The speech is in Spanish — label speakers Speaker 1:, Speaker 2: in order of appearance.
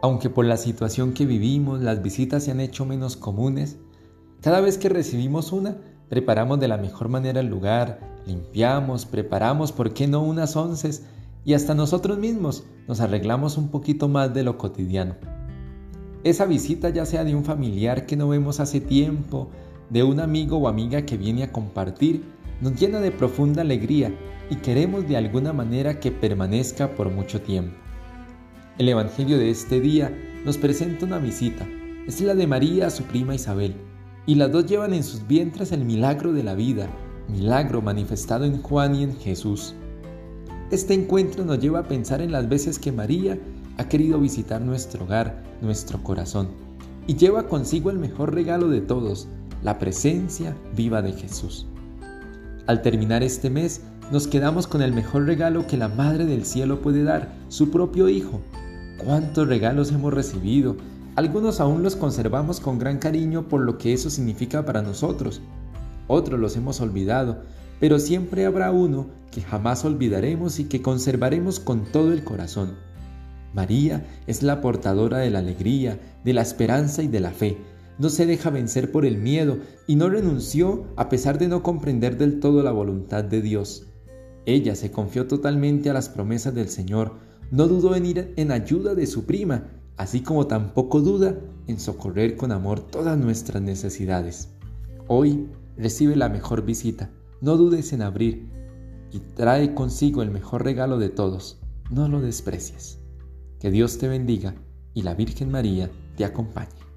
Speaker 1: Aunque por la situación que vivimos las visitas se han hecho menos comunes, cada vez que recibimos una, preparamos de la mejor manera el lugar, limpiamos, preparamos, ¿por qué no unas onces? Y hasta nosotros mismos nos arreglamos un poquito más de lo cotidiano. Esa visita ya sea de un familiar que no vemos hace tiempo, de un amigo o amiga que viene a compartir, nos llena de profunda alegría y queremos de alguna manera que permanezca por mucho tiempo. El Evangelio de este día nos presenta una visita. Es la de María a su prima Isabel, y las dos llevan en sus vientres el milagro de la vida, milagro manifestado en Juan y en Jesús. Este encuentro nos lleva a pensar en las veces que María ha querido visitar nuestro hogar, nuestro corazón, y lleva consigo el mejor regalo de todos, la presencia viva de Jesús. Al terminar este mes, nos quedamos con el mejor regalo que la Madre del Cielo puede dar, su propio Hijo. ¿Cuántos regalos hemos recibido? Algunos aún los conservamos con gran cariño por lo que eso significa para nosotros. Otros los hemos olvidado, pero siempre habrá uno que jamás olvidaremos y que conservaremos con todo el corazón. María es la portadora de la alegría, de la esperanza y de la fe. No se deja vencer por el miedo y no renunció a pesar de no comprender del todo la voluntad de Dios. Ella se confió totalmente a las promesas del Señor, no dudó en ir en ayuda de su prima, así como tampoco duda en socorrer con amor todas nuestras necesidades. Hoy recibe la mejor visita, no dudes en abrir y trae consigo el mejor regalo de todos, no lo desprecies. Que Dios te bendiga y la Virgen María te acompañe.